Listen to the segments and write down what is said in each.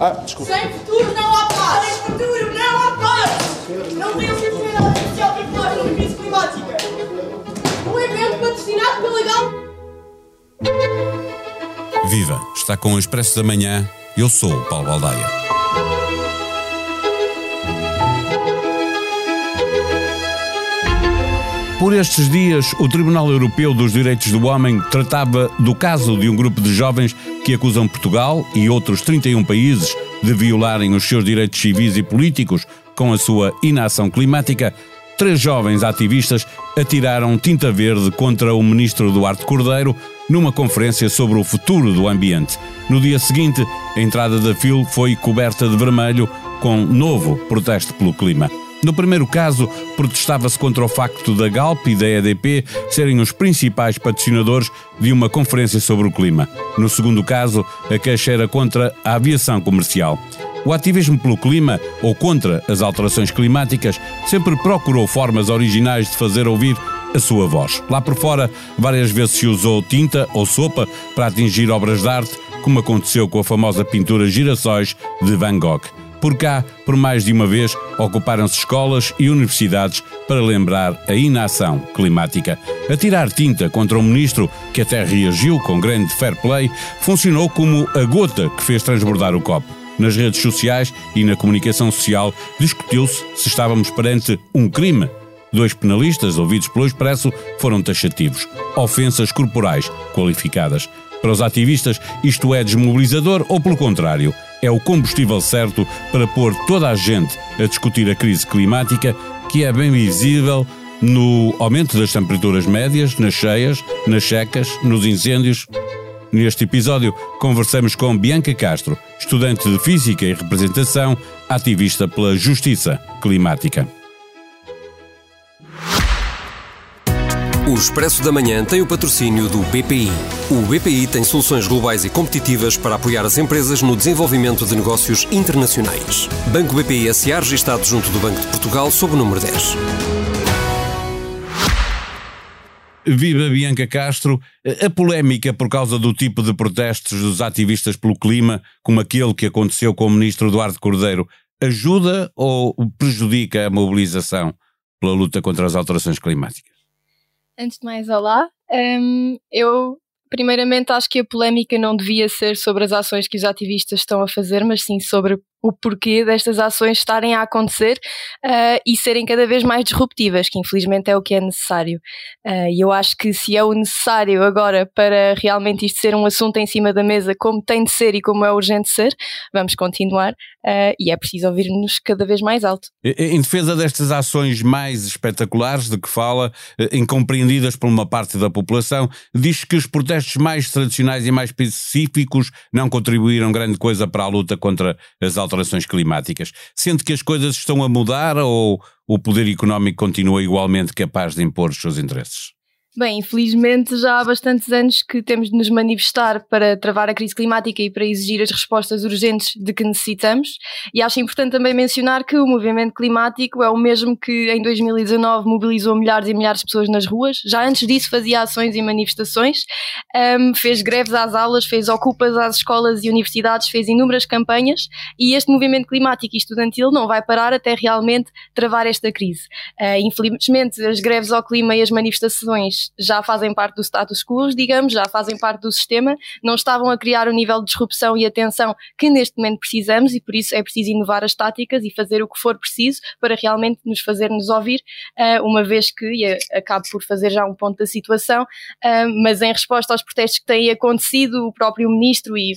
Ah, desculpa. Sem futuro não há paz! Sem futuro não há paz! Não tem oportunidade especial para falar sobre crise climática. Um evento patrocinado pela Gal. Viva! Está com o Expresso da Manhã. Eu sou o Paulo Baldaia. Por estes dias, o Tribunal Europeu dos Direitos do Homem tratava do caso de um grupo de jovens que acusam Portugal e outros 31 países de violarem os seus direitos civis e políticos com a sua inação climática. Três jovens ativistas atiraram tinta verde contra o ministro Duarte Cordeiro numa conferência sobre o futuro do ambiente. No dia seguinte, a entrada da FIL foi coberta de vermelho com novo protesto pelo clima. No primeiro caso, protestava-se contra o facto da Galp e da EDP serem os principais patrocinadores de uma conferência sobre o clima. No segundo caso, a queixa era contra a aviação comercial. O ativismo pelo clima ou contra as alterações climáticas sempre procurou formas originais de fazer ouvir a sua voz. Lá por fora, várias vezes se usou tinta ou sopa para atingir obras de arte, como aconteceu com a famosa pintura Girassóis de Van Gogh. Por cá, por mais de uma vez, ocuparam-se escolas e universidades para lembrar a inação climática. Atirar tinta contra um ministro que até reagiu com grande fair play funcionou como a gota que fez transbordar o copo. Nas redes sociais e na comunicação social discutiu-se se estávamos perante um crime. Dois penalistas, ouvidos pelo Expresso, foram taxativos. Ofensas corporais qualificadas. Para os ativistas, isto é desmobilizador ou, pelo contrário, é o combustível certo para pôr toda a gente a discutir a crise climática, que é bem visível no aumento das temperaturas médias, nas cheias, nas secas, nos incêndios. Neste episódio, conversamos com Bianca Castro, estudante de Física e Representação, ativista pela justiça climática. O Expresso da Manhã tem o patrocínio do BPI. O BPI tem soluções globais e competitivas para apoiar as empresas no desenvolvimento de negócios internacionais. Banco BPI SA registado junto do Banco de Portugal sob o número 10. Viva Bianca Castro. A polémica por causa do tipo de protestos dos ativistas pelo clima, como aquele que aconteceu com o ministro Eduardo Cordeiro, ajuda ou prejudica a mobilização pela luta contra as alterações climáticas? Antes de mais, olá. Um, eu, primeiramente, acho que a polémica não devia ser sobre as ações que os ativistas estão a fazer, mas sim sobre o porquê destas ações estarem a acontecer uh, e serem cada vez mais disruptivas, que infelizmente é o que é necessário. Uh, e eu acho que se é o necessário agora para realmente isto ser um assunto em cima da mesa, como tem de ser e como é urgente ser, vamos continuar uh, e é preciso ouvir-nos cada vez mais alto. Em defesa destas ações mais espetaculares de que fala, incompreendidas por uma parte da população, diz que os protestos mais tradicionais e mais específicos não contribuíram grande coisa para a luta contra as alterações alterações climáticas. Sente que as coisas estão a mudar ou o poder económico continua igualmente capaz de impor os seus interesses? Bem, infelizmente já há bastantes anos que temos de nos manifestar para travar a crise climática e para exigir as respostas urgentes de que necessitamos. E acho importante também mencionar que o movimento climático é o mesmo que em 2019 mobilizou milhares e milhares de pessoas nas ruas. Já antes disso fazia ações e manifestações, um, fez greves às aulas, fez ocupas às escolas e universidades, fez inúmeras campanhas e este movimento climático e estudantil não vai parar até realmente travar esta crise. Uh, infelizmente, as greves ao clima e as manifestações já fazem parte do status quo, digamos, já fazem parte do sistema, não estavam a criar o nível de disrupção e atenção que neste momento precisamos e por isso é preciso inovar as táticas e fazer o que for preciso para realmente nos fazer nos ouvir, uh, uma vez que, e acabo por fazer já um ponto da situação, uh, mas em resposta aos protestos que têm acontecido, o próprio ministro e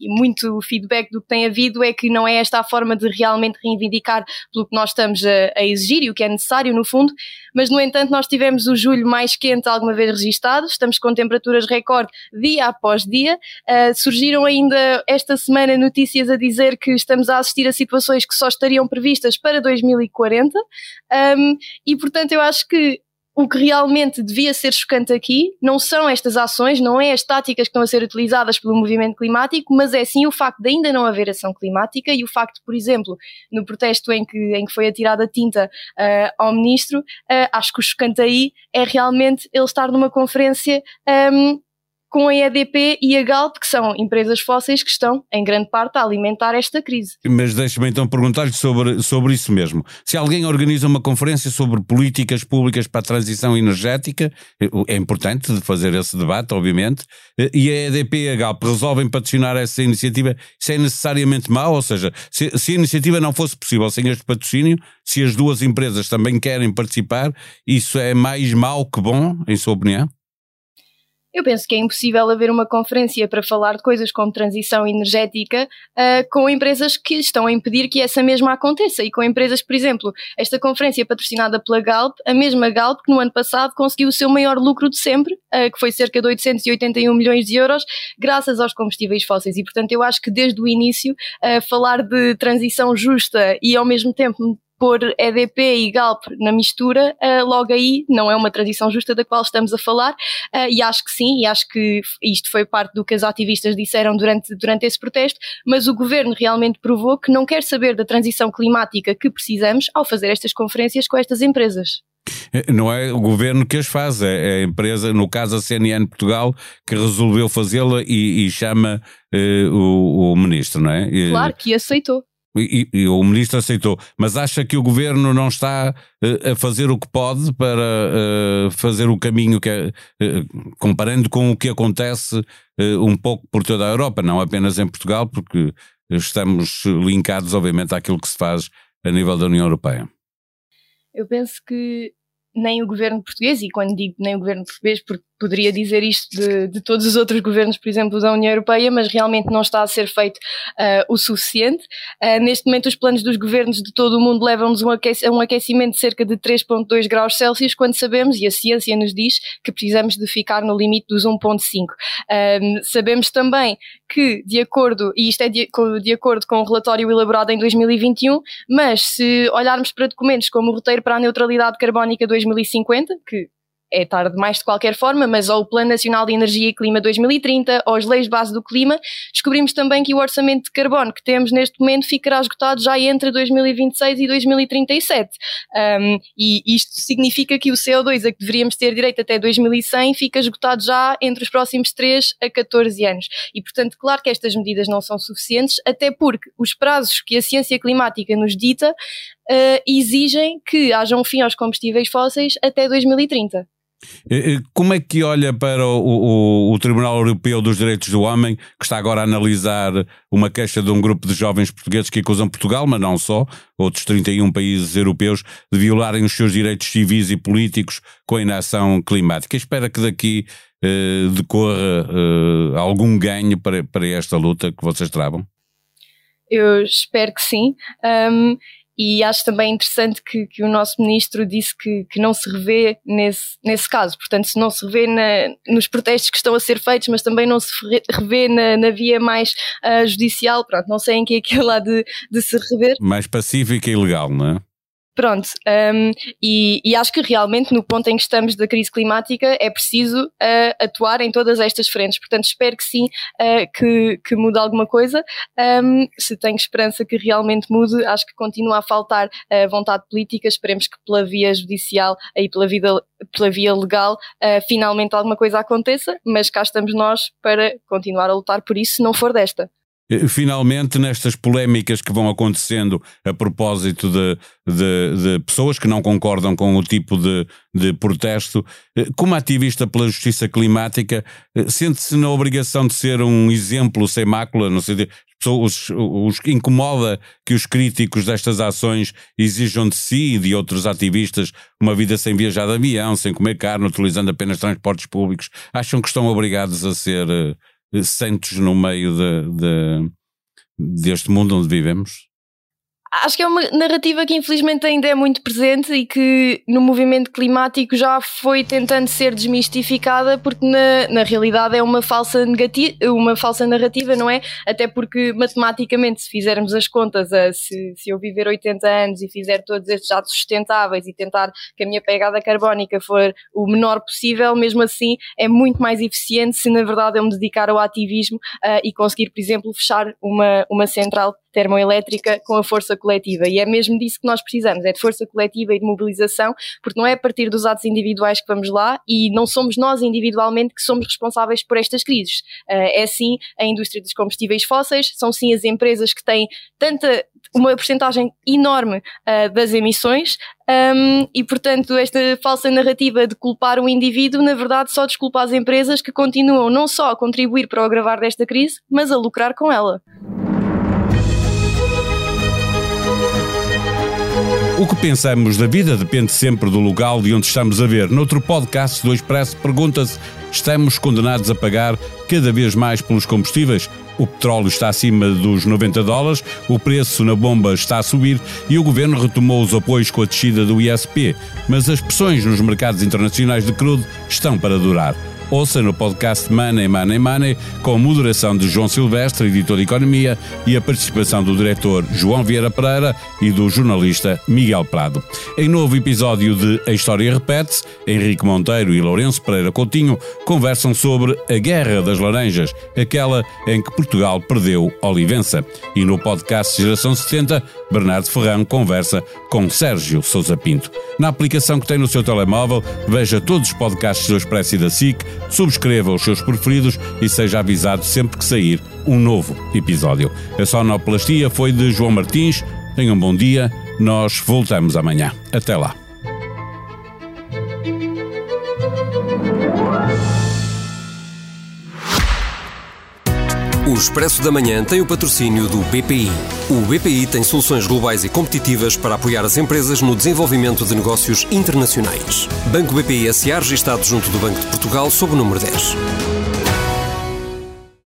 muito, feedback do que tem havido é que não é esta a forma de realmente reivindicar pelo que nós estamos a exigir e o que é necessário no fundo, mas no entanto nós tivemos o julho mais quente alguma vez registado, estamos com temperaturas recorde dia após dia. Uh, surgiram ainda esta semana notícias a dizer que estamos a assistir a situações que só estariam previstas para 2040, um, e portanto eu acho que o que realmente devia ser chocante aqui não são estas ações, não é as táticas que estão a ser utilizadas pelo movimento climático, mas é sim o facto de ainda não haver ação climática e o facto, por exemplo, no protesto em que, em que foi atirada tinta uh, ao ministro, uh, acho que o chocante aí é realmente ele estar numa conferência um, com a EDP e a Galp, que são empresas fósseis que estão, em grande parte, a alimentar esta crise. Mas deixe-me então perguntar-lhe sobre, sobre isso mesmo. Se alguém organiza uma conferência sobre políticas públicas para a transição energética, é importante fazer esse debate, obviamente, e a EDP e a Galp resolvem patrocinar essa iniciativa, isso é necessariamente mau? Ou seja, se, se a iniciativa não fosse possível sem este patrocínio, se as duas empresas também querem participar, isso é mais mau que bom, em sua opinião? Eu penso que é impossível haver uma conferência para falar de coisas como transição energética uh, com empresas que estão a impedir que essa mesma aconteça e com empresas, por exemplo, esta conferência patrocinada pela Galp, a mesma Galp que no ano passado conseguiu o seu maior lucro de sempre, uh, que foi cerca de 881 milhões de euros, graças aos combustíveis fósseis. E portanto eu acho que desde o início uh, falar de transição justa e ao mesmo tempo pôr EDP e Galp na mistura, uh, logo aí não é uma transição justa da qual estamos a falar, uh, e acho que sim, e acho que isto foi parte do que as ativistas disseram durante, durante esse protesto, mas o governo realmente provou que não quer saber da transição climática que precisamos ao fazer estas conferências com estas empresas. Eh, não é o governo que as faz, é a empresa, no caso a CNN Portugal, que resolveu fazê-la e, e, chama o, o, ministro, não é? Claro que aceitou. E, e, o ministro aceitou, mas acha que o governo não está uh, a fazer o que pode para uh, fazer o caminho que é, uh, comparando com o que acontece um pouco por toda a Europa, não apenas em Portugal, porque estamos linkados, obviamente, àquilo que se faz a nível da União Europeia. Eu penso que nem o governo português, e quando digo nem o governo português, porque poderia dizer isto de, de, todos os outros governos, por exemplo, da União Europeia, mas realmente não está a ser feito uh, o suficiente. Uh, neste momento, os planos dos governos de todo o mundo levam-nos a um aquecimento de cerca de 3,2 graus Celsius, quando sabemos, e a ciência nos diz, que precisamos de ficar no limite dos 1,5. Uh, sabemos também que, de acordo, e isto é de, de acordo com o relatório elaborado em 2021, mas se olharmos para documentos como o roteiro para a neutralidade carbónica 2050, que é tarde mais de qualquer forma, mas ou o Plano Nacional de Energia e Clima 2030 ou as leis de base do clima, descobrimos também que o orçamento de carbono que temos neste momento ficará esgotado já entre 2026 e 2037. Um, e isto significa que o CO2 a que deveríamos ter direito até 2100 fica esgotado já entre os próximos 3 a 14 anos. E, portanto, claro que estas medidas não são suficientes, até porque os prazos que a ciência climática nos dita uh, exigem que haja um fim aos combustíveis fósseis até 2030. Eh, eh, como é que olha para o, o, o, Tribunal Europeu dos Direitos do Homem, que está agora a analisar uma queixa de um grupo de jovens portugueses que acusam Portugal, mas não só, outros 31 países europeus, de violarem os seus direitos civis e políticos com a inação climática? Espera que daqui eh, decorra eh, algum ganho para, para esta luta que vocês travam? Eu espero que sim. Um, e acho também interessante que, que o nosso ministro disse que, que não se revê nesse, nesse caso. Portanto, se não se revê na, nos protestos que estão a ser feitos, mas também não se revê na, na via mais uh, judicial, pronto, não sei em que é que é lá de, de se rever. Mais pacífica e legal, não é? Pronto, um, e, e, acho que realmente no ponto em que estamos da crise climática é preciso uh, atuar em todas estas frentes. Portanto, espero que sim, uh, que, que mude alguma coisa. Um, se tenho esperança que realmente mude, acho que continua a faltar uh, vontade política. Esperemos que pela via judicial e pela, vida, pela via legal finalmente alguma coisa aconteça, mas cá estamos nós para continuar a lutar por isso, se não for desta. Eh, finalmente, nestas polémicas que vão acontecendo a propósito de, de, de pessoas que não concordam com o tipo de, de protesto, eh, como ativista pela justiça climática, eh, sente-se na obrigação de ser um exemplo sem mácula, não sei, os, os incomoda que os críticos destas ações exijam de si e de outros ativistas uma vida sem viajar de avião, sem comer carne, utilizando apenas transportes públicos. Acham que estão obrigados a ser santos no meio de, de, deste mundo onde vivemos? Acho que é uma narrativa que infelizmente ainda é muito presente e que no movimento climático já foi tentando ser desmistificada porque na, na realidade é uma falsa, negativa, uma falsa narrativa, não é? Até porque matematicamente se fizermos as contas, a, se, se eu viver 80 anos e fizer todos estes atos sustentáveis e tentar que a minha pegada carbónica for o menor possível, mesmo assim é muito mais eficiente se na verdade eu me dedicar ao ativismo uh, e conseguir, por exemplo, fechar uma, uma central termoelétrica com a força coletiva. E é mesmo disso que nós precisamos, é de força coletiva e de mobilização, porque não é a partir dos atos individuais que vamos lá e não somos nós individualmente que somos responsáveis por estas crises. Uh, é sim a indústria dos combustíveis fósseis, são sim as empresas que têm tanta uma porcentagem enorme uh, das emissões um, e, portanto, esta falsa narrativa de culpar o indivíduo, na verdade, só desculpa as empresas que continuam não só a contribuir para o agravar desta crise, mas a lucrar com ela. O que pensamos da vida depende sempre do local de onde estamos a ver. Noutro podcast do Expresso pergunta-se: estamos condenados a pagar cada vez mais pelos combustíveis? O petróleo está acima dos 90 dólares, o preço na bomba está a subir e o governo retomou os apoios com a descida do ISP, mas as pressões nos mercados internacionais de crudo estão para durar. Ouça no podcast Money, Money, Money, com a moderação de João Silvestre, editor de Economia, e a participação do diretor João Vieira Pereira e do jornalista Miguel Prado. Em novo episódio de A História Repete-se, Henrique Monteiro e Lourenço Pereira Coutinho conversam sobre a Guerra das Laranjas, aquela em que Portugal perdeu Olivença. E no podcast Geração 70, Bernardo Ferrão conversa com Sérgio Sousa Pinto. Na aplicação que tem no seu telemóvel, veja todos os podcasts do Expresso e da SIC, subscreva os seus preferidos e seja avisado sempre que sair um novo episódio. A sonoplastia foi de João Martins. Tenham um bom dia. Nós voltamos amanhã. Até lá. O Expresso da Manhã tem o patrocínio do BPI. O BPI tem soluções globais e competitivas para apoiar as empresas no desenvolvimento de negócios internacionais. Banco BPI SA registado junto do Banco de Portugal sob o número 10.